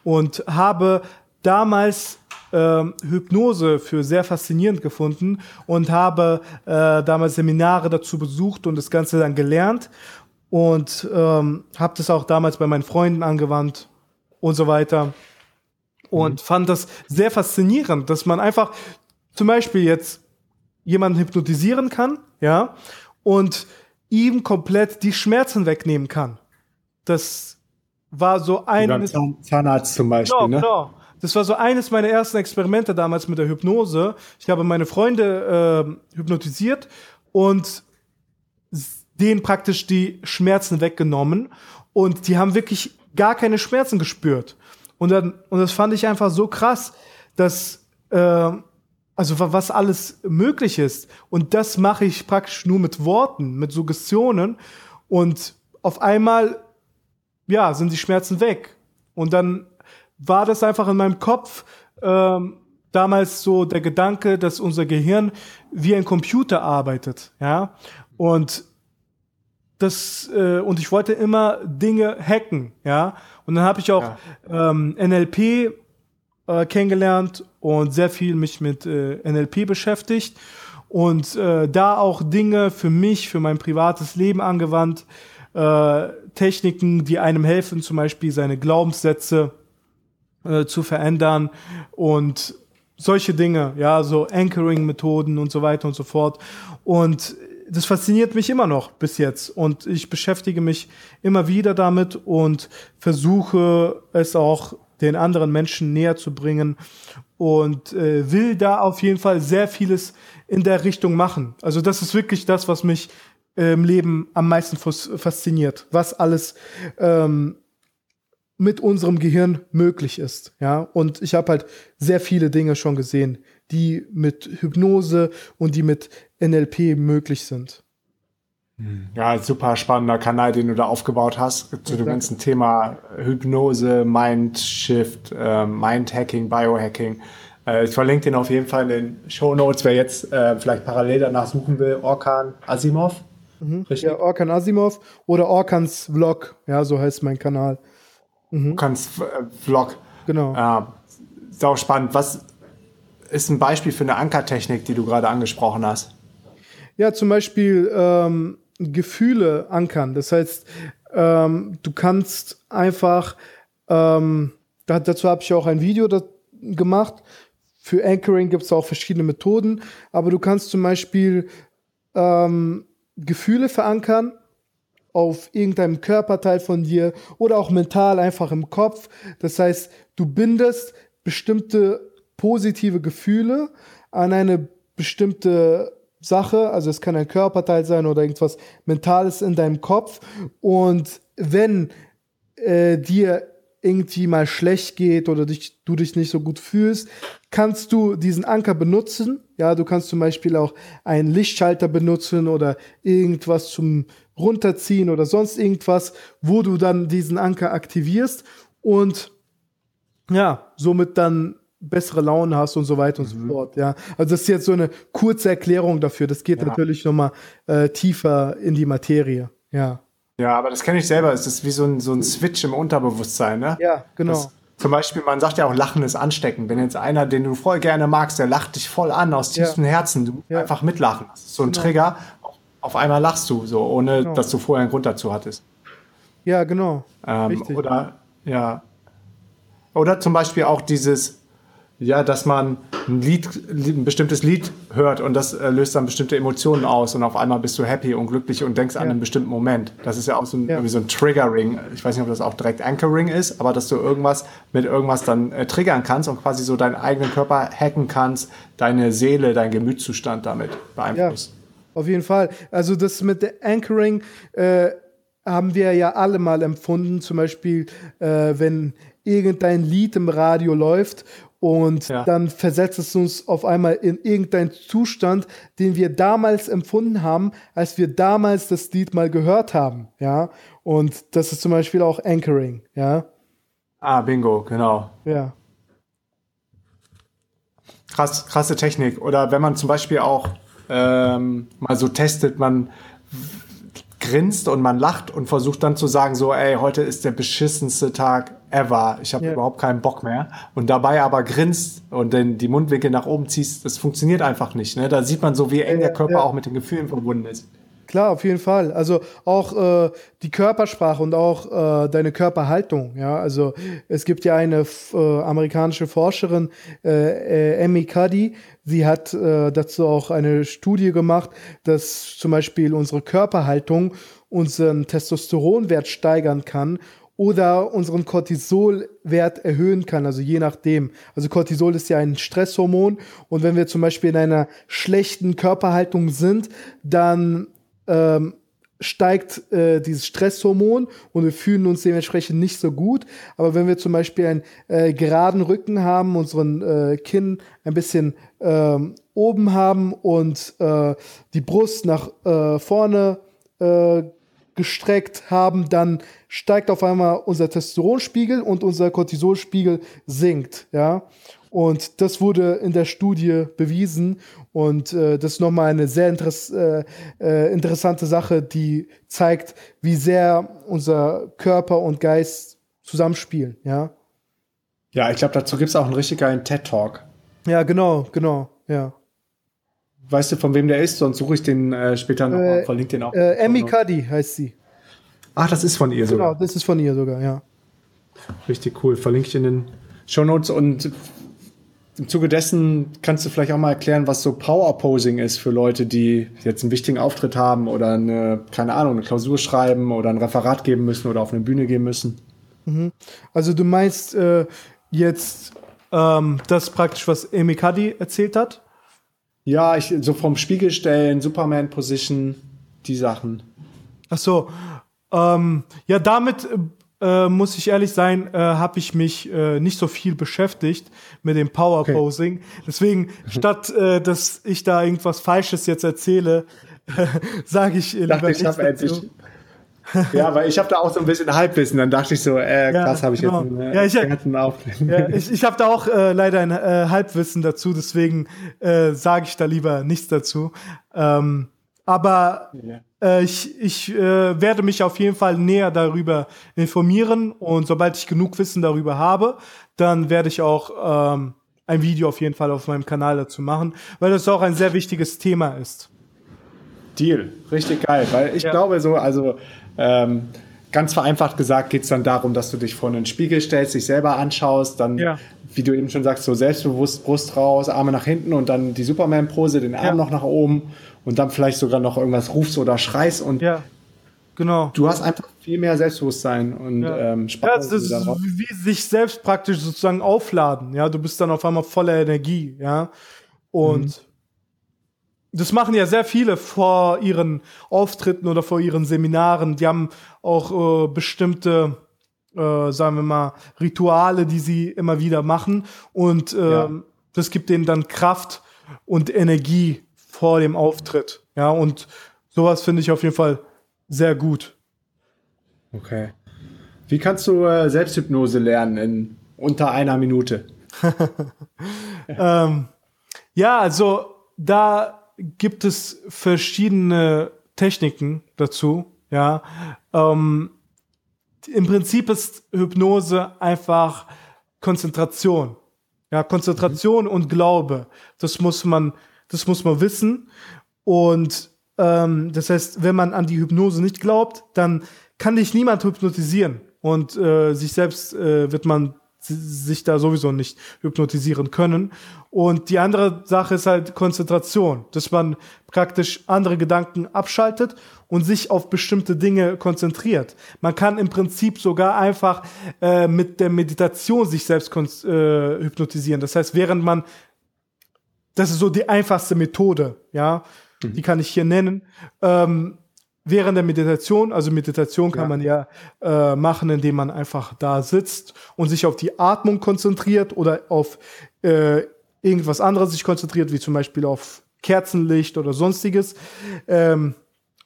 und habe damals ähm, Hypnose für sehr faszinierend gefunden und habe äh, damals Seminare dazu besucht und das Ganze dann gelernt und ähm, habe das auch damals bei meinen Freunden angewandt und so weiter und mhm. fand das sehr faszinierend, dass man einfach zum Beispiel jetzt jemanden hypnotisieren kann, ja, und ihm komplett die Schmerzen wegnehmen kann. Das war so ein Zahnarzt zum Beispiel, genau, ne? Genau. Das war so eines meiner ersten Experimente damals mit der Hypnose. Ich habe meine Freunde äh, hypnotisiert und denen praktisch die Schmerzen weggenommen und die haben wirklich gar keine Schmerzen gespürt. Und, dann, und das fand ich einfach so krass, dass äh, also was alles möglich ist. Und das mache ich praktisch nur mit Worten, mit Suggestionen. Und auf einmal, ja, sind die Schmerzen weg. Und dann war das einfach in meinem Kopf ähm, damals so der Gedanke, dass unser Gehirn wie ein Computer arbeitet, ja. Und das äh, und ich wollte immer Dinge hacken, ja. Und dann habe ich auch ja. ähm, NLP äh, kennengelernt und sehr viel mich mit äh, NLP beschäftigt und äh, da auch Dinge für mich, für mein privates Leben angewandt, äh, Techniken, die einem helfen, zum Beispiel seine Glaubenssätze äh, zu verändern und solche Dinge, ja, so Anchoring-Methoden und so weiter und so fort. Und das fasziniert mich immer noch bis jetzt und ich beschäftige mich immer wieder damit und versuche es auch den anderen Menschen näher zu bringen und äh, will da auf jeden Fall sehr vieles in der Richtung machen. Also das ist wirklich das, was mich äh, im Leben am meisten fasziniert, was alles ähm, mit unserem Gehirn möglich ist. Ja, und ich habe halt sehr viele Dinge schon gesehen, die mit Hypnose und die mit NLP möglich sind. Ja, super spannender Kanal, den du da aufgebaut hast zu dem ganzen Thema Hypnose, Mindshift, äh, Mindhacking, Biohacking. Äh, ich verlinke den auf jeden Fall in den Show Notes, wer jetzt äh, vielleicht parallel danach suchen will. Orkan Asimov. Mhm. Ja, Orkan Asimov oder Orkans Vlog. Ja, so heißt mein Kanal. Mhm. Äh, Vlog. Genau. Äh, sau spannend. Was ist ein Beispiel für eine Ankertechnik, die du gerade angesprochen hast? Ja, zum Beispiel ähm, Gefühle ankern. Das heißt, ähm, du kannst einfach, ähm, dazu habe ich auch ein Video gemacht. Für Anchoring gibt es auch verschiedene Methoden, aber du kannst zum Beispiel ähm, Gefühle verankern auf irgendeinem Körperteil von dir oder auch mental einfach im Kopf. Das heißt, du bindest bestimmte positive Gefühle an eine bestimmte Sache, also es kann ein Körperteil sein oder irgendwas Mentales in deinem Kopf. Und wenn äh, dir irgendwie mal schlecht geht oder dich, du dich nicht so gut fühlst, kannst du diesen Anker benutzen. Ja, du kannst zum Beispiel auch einen Lichtschalter benutzen oder irgendwas zum Runterziehen oder sonst irgendwas, wo du dann diesen Anker aktivierst und ja, somit dann bessere Laune hast und so weiter und mhm. so fort. Ja, also das ist jetzt so eine kurze Erklärung dafür. Das geht ja. natürlich noch mal äh, tiefer in die Materie. Ja. Ja, aber das kenne ich selber. Es ist wie so ein, so ein Switch im Unterbewusstsein. Ne? Ja, genau. Das, zum Beispiel, man sagt ja auch, Lachen ist ansteckend. Wenn jetzt einer, den du voll gerne magst, der lacht dich voll an aus tiefstem ja. Herzen, du ja. einfach mitlachen. Das ist so ein genau. Trigger. Auf einmal lachst du so, ohne genau. dass du vorher einen Grund dazu hattest. Ja, genau. Ähm, oder ja. Oder zum Beispiel auch dieses, ja, dass man ein Lied, ein bestimmtes Lied hört und das äh, löst dann bestimmte Emotionen aus und auf einmal bist du happy und glücklich und denkst ja. an einen bestimmten Moment. Das ist ja auch so ein, ja. so ein Triggering. Ich weiß nicht, ob das auch direkt Anchoring ist, aber dass du irgendwas mit irgendwas dann äh, triggern kannst und quasi so deinen eigenen Körper hacken kannst, deine Seele, deinen Gemütszustand damit beeinflusst. Ja, auf jeden Fall. Also das mit Anchoring äh, haben wir ja alle mal empfunden. Zum Beispiel, äh, wenn irgendein Lied im Radio läuft und ja. dann versetzt es uns auf einmal in irgendeinen Zustand, den wir damals empfunden haben, als wir damals das Lied mal gehört haben. Ja. Und das ist zum Beispiel auch Anchoring. Ja. Ah, bingo, genau. Ja. Krass, krasse Technik. Oder wenn man zum Beispiel auch ähm, mal so testet, man grinst und man lacht und versucht dann zu sagen, so, ey, heute ist der beschissenste Tag ever. Ich habe ja. überhaupt keinen Bock mehr. Und dabei aber grinst und dann die Mundwinkel nach oben ziehst, das funktioniert einfach nicht. Ne? Da sieht man so, wie eng der Körper ja. auch mit den Gefühlen verbunden ist. Klar, auf jeden Fall. Also auch äh, die Körpersprache und auch äh, deine Körperhaltung. Ja, also es gibt ja eine äh, amerikanische Forscherin, äh, äh, Emmy Cuddy. Sie hat äh, dazu auch eine Studie gemacht, dass zum Beispiel unsere Körperhaltung unseren Testosteronwert steigern kann oder unseren Cortisolwert erhöhen kann, also je nachdem. Also Cortisol ist ja ein Stresshormon und wenn wir zum Beispiel in einer schlechten Körperhaltung sind, dann ähm, steigt äh, dieses Stresshormon und wir fühlen uns dementsprechend nicht so gut. Aber wenn wir zum Beispiel einen äh, geraden Rücken haben, unseren äh, Kinn ein bisschen ähm, oben haben und äh, die Brust nach äh, vorne äh, gestreckt haben, dann steigt auf einmal unser Testosteronspiegel und unser Cortisolspiegel sinkt, ja. Und das wurde in der Studie bewiesen. Und äh, das ist nochmal eine sehr interess äh, äh, interessante Sache, die zeigt, wie sehr unser Körper und Geist zusammenspielen, ja. Ja, ich glaube, dazu gibt es auch einen richtig geilen TED-Talk. Ja, genau, genau, ja. Weißt du, von wem der ist? Sonst suche ich den äh, später noch äh, verlinke den auch. Äh, Emmy Cuddy heißt sie. Ach, das ist von ihr sogar. Genau, das ist von ihr sogar, ja. Richtig cool. Verlinke ich in den Show Notes und im Zuge dessen kannst du vielleicht auch mal erklären, was so Power Posing ist für Leute, die jetzt einen wichtigen Auftritt haben oder eine, keine Ahnung, eine Klausur schreiben oder ein Referat geben müssen oder auf eine Bühne gehen müssen. Mhm. Also du meinst äh, jetzt ähm, das praktisch, was Amy Cuddy erzählt hat? Ja, ich, so vom Spiegelstellen, Superman-Position, die Sachen. Ach so. Ähm, ja, damit äh, muss ich ehrlich sein, äh, habe ich mich äh, nicht so viel beschäftigt mit dem Power Posing. Okay. Deswegen, statt äh, dass ich da irgendwas Falsches jetzt erzähle, sage ich lieber dachte, ich habe endlich. ja, weil ich habe da auch so ein bisschen Halbwissen. Dann dachte ich so, äh, krass, ja, habe ich genau. jetzt einen äh, ja, ich, ja, ich, ich habe da auch äh, leider ein äh, Halbwissen dazu, deswegen äh, sage ich da lieber nichts dazu. Ähm, aber ja. Äh, ich, ich äh, werde mich auf jeden Fall näher darüber informieren und sobald ich genug Wissen darüber habe, dann werde ich auch ähm, ein Video auf jeden Fall auf meinem Kanal dazu machen, weil das auch ein sehr wichtiges Thema ist. Deal, richtig geil, weil ich ja. glaube so, also ähm, ganz vereinfacht gesagt geht es dann darum, dass du dich vor einen Spiegel stellst, dich selber anschaust, dann, ja. wie du eben schon sagst, so selbstbewusst Brust raus, Arme nach hinten und dann die Superman-Pose, den Arm ja. noch nach oben und dann vielleicht sogar noch irgendwas rufst oder schreist und ja. Genau. Du hast einfach viel mehr Selbstbewusstsein und ja. ähm, Spaß. Ja, das ist wie sich selbst praktisch sozusagen aufladen. Ja, du bist dann auf einmal voller Energie. Ja, und mhm das machen ja sehr viele vor ihren Auftritten oder vor ihren Seminaren. Die haben auch äh, bestimmte, äh, sagen wir mal, Rituale, die sie immer wieder machen. Und äh, ja. das gibt denen dann Kraft und Energie vor dem Auftritt. Ja, und sowas finde ich auf jeden Fall sehr gut. Okay. Wie kannst du äh, Selbsthypnose lernen in unter einer Minute? ähm, ja, also da gibt es verschiedene Techniken dazu. Ja, ähm, im Prinzip ist Hypnose einfach Konzentration. Ja, Konzentration mhm. und Glaube. Das muss man, das muss man wissen. Und ähm, das heißt, wenn man an die Hypnose nicht glaubt, dann kann dich niemand hypnotisieren. Und äh, sich selbst äh, wird man sich da sowieso nicht hypnotisieren können. Und die andere Sache ist halt Konzentration, dass man praktisch andere Gedanken abschaltet und sich auf bestimmte Dinge konzentriert. Man kann im Prinzip sogar einfach äh, mit der Meditation sich selbst äh, hypnotisieren. Das heißt, während man, das ist so die einfachste Methode, ja, mhm. die kann ich hier nennen. Ähm, während der Meditation, also Meditation kann ja. man ja äh, machen, indem man einfach da sitzt und sich auf die Atmung konzentriert oder auf äh, irgendwas anderes sich konzentriert, wie zum Beispiel auf Kerzenlicht oder sonstiges. Ähm,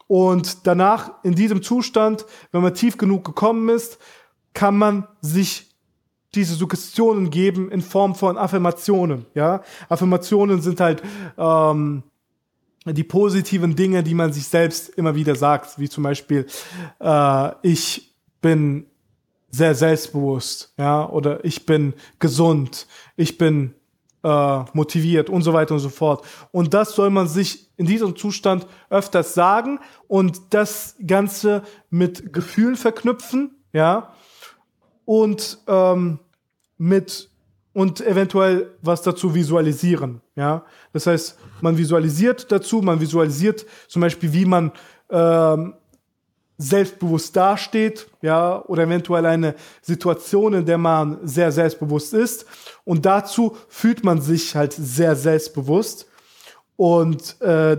und danach, in diesem Zustand, wenn man tief genug gekommen ist, kann man sich diese Suggestionen geben in Form von Affirmationen. Ja, Affirmationen sind halt ähm, die positiven Dinge, die man sich selbst immer wieder sagt, wie zum Beispiel, äh, ich bin sehr selbstbewusst, ja, oder ich bin gesund, ich bin äh, motiviert und so weiter und so fort. Und das soll man sich in diesem Zustand öfters sagen und das Ganze mit Gefühlen verknüpfen, ja, und ähm, mit und eventuell was dazu visualisieren. Ja, das heißt, man visualisiert dazu, man visualisiert zum Beispiel, wie man ähm, selbstbewusst dasteht, ja, oder eventuell eine Situation, in der man sehr selbstbewusst ist. Und dazu fühlt man sich halt sehr selbstbewusst. Und äh,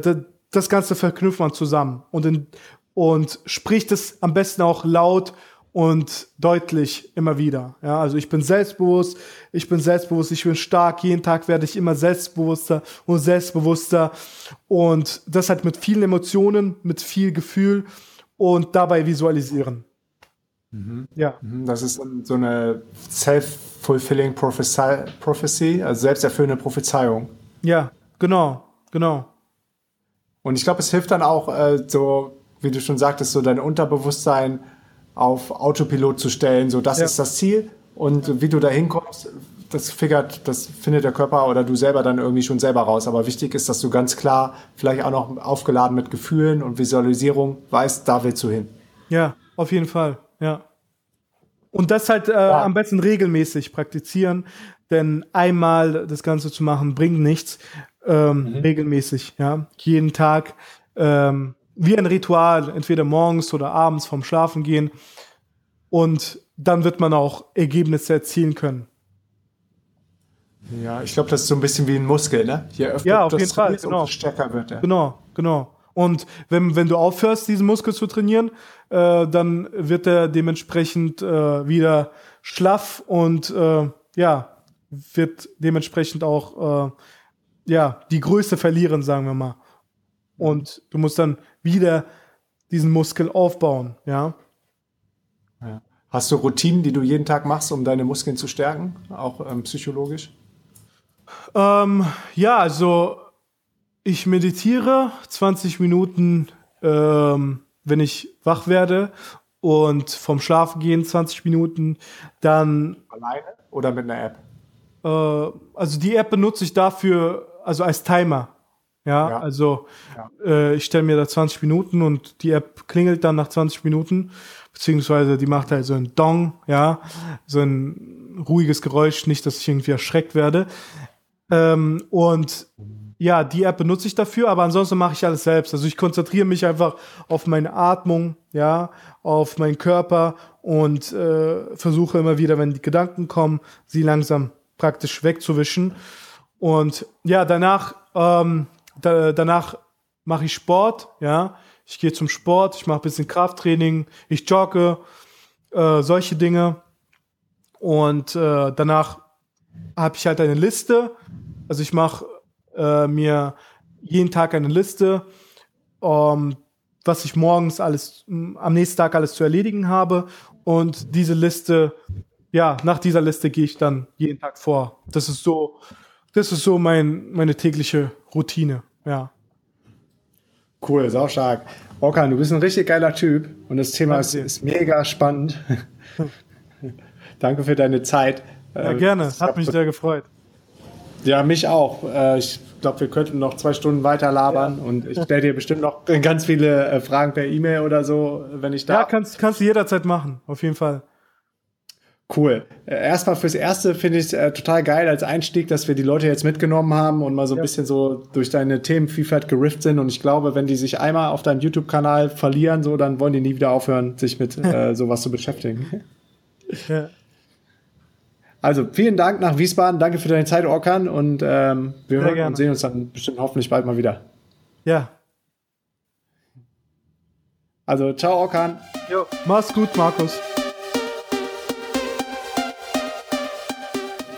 das Ganze verknüpft man zusammen und, in, und spricht es am besten auch laut und deutlich immer wieder. Ja, also ich bin selbstbewusst, ich bin selbstbewusst, ich bin stark. Jeden Tag werde ich immer selbstbewusster und selbstbewusster und das halt mit vielen Emotionen, mit viel Gefühl und dabei visualisieren. Mhm. Ja. Mhm, das ist so eine self-fulfilling prophecy, also selbsterfüllende Prophezeiung. Ja, genau, genau. Und ich glaube, es hilft dann auch, äh, so wie du schon sagtest, so dein Unterbewusstsein auf Autopilot zu stellen. So, das ja. ist das Ziel. Und wie du da hinkommst, das figert, das findet der Körper oder du selber dann irgendwie schon selber raus. Aber wichtig ist, dass du ganz klar, vielleicht auch noch aufgeladen mit Gefühlen und Visualisierung, weißt, da willst du hin. Ja, auf jeden Fall, ja. Und das halt äh, ja. am besten regelmäßig praktizieren, denn einmal das Ganze zu machen bringt nichts. Ähm, mhm. Regelmäßig, ja. Jeden Tag ähm, wie ein Ritual, entweder morgens oder abends vom Schlafen gehen. Und dann wird man auch Ergebnisse erzielen können. Ja, ich glaube, das ist so ein bisschen wie ein Muskel, ne? Je öfter ja, auf jeden Fall, genau. stärker wird er. Genau, genau. Und wenn, wenn du aufhörst, diesen Muskel zu trainieren, äh, dann wird er dementsprechend äh, wieder schlaff und äh, ja, wird dementsprechend auch äh, ja, die Größe verlieren, sagen wir mal. Und du musst dann wieder diesen Muskel aufbauen, ja. ja. Hast du Routinen, die du jeden Tag machst, um deine Muskeln zu stärken, auch ähm, psychologisch? Ähm, ja, also ich meditiere 20 Minuten, ähm, wenn ich wach werde und vom Schlafen gehen 20 Minuten, dann. Alleine oder mit einer App? Äh, also die App benutze ich dafür, also als Timer. Ja, ja. also ja. Äh, ich stelle mir da 20 Minuten und die App klingelt dann nach 20 Minuten, beziehungsweise die macht halt so ein Dong, ja, so ein ruhiges Geräusch, nicht, dass ich irgendwie erschreckt werde. Ähm, und ja, die App benutze ich dafür, aber ansonsten mache ich alles selbst. Also ich konzentriere mich einfach auf meine Atmung, ja, auf meinen Körper und äh, versuche immer wieder, wenn die Gedanken kommen, sie langsam praktisch wegzuwischen. Und ja, danach, ähm, da, danach mache ich Sport, ja. Ich gehe zum Sport, ich mache ein bisschen Krafttraining, ich jogge, äh, solche Dinge. Und äh, danach habe ich halt eine Liste. Also ich mache äh, mir jeden Tag eine Liste, ähm, was ich morgens alles, am nächsten Tag alles zu erledigen habe. Und diese Liste, ja, nach dieser Liste gehe ich dann jeden Tag vor. Das ist so, das ist so mein, meine tägliche Routine, ja. Cool, sau stark. Okan, du bist ein richtig geiler Typ und das Thema ist, ist, mega spannend. Danke für deine Zeit. Ja, gerne. Hat mich sehr gefreut. Ja, mich auch. Äh, ich glaube, wir könnten noch zwei Stunden weiter labern ja. und ich stelle dir bestimmt noch ganz viele äh, Fragen per E-Mail oder so, wenn ich da. Ja, kannst, kannst du jederzeit machen, auf jeden Fall. Cool. Äh, erstmal fürs Erste finde ich es äh, total geil als Einstieg, dass wir die Leute jetzt mitgenommen haben und mal so ein ja. bisschen so durch deine Themenvielfalt gerifft sind. Und ich glaube, wenn die sich einmal auf deinem YouTube-Kanal verlieren, so, dann wollen die nie wieder aufhören, sich mit äh, sowas zu beschäftigen. Ja. Also vielen Dank nach Wiesbaden, danke für deine Zeit, Orkan, und ähm, wir hören und sehen uns dann bestimmt hoffentlich bald mal wieder. Ja. Also ciao, Orkan. Jo, mach's gut, Markus.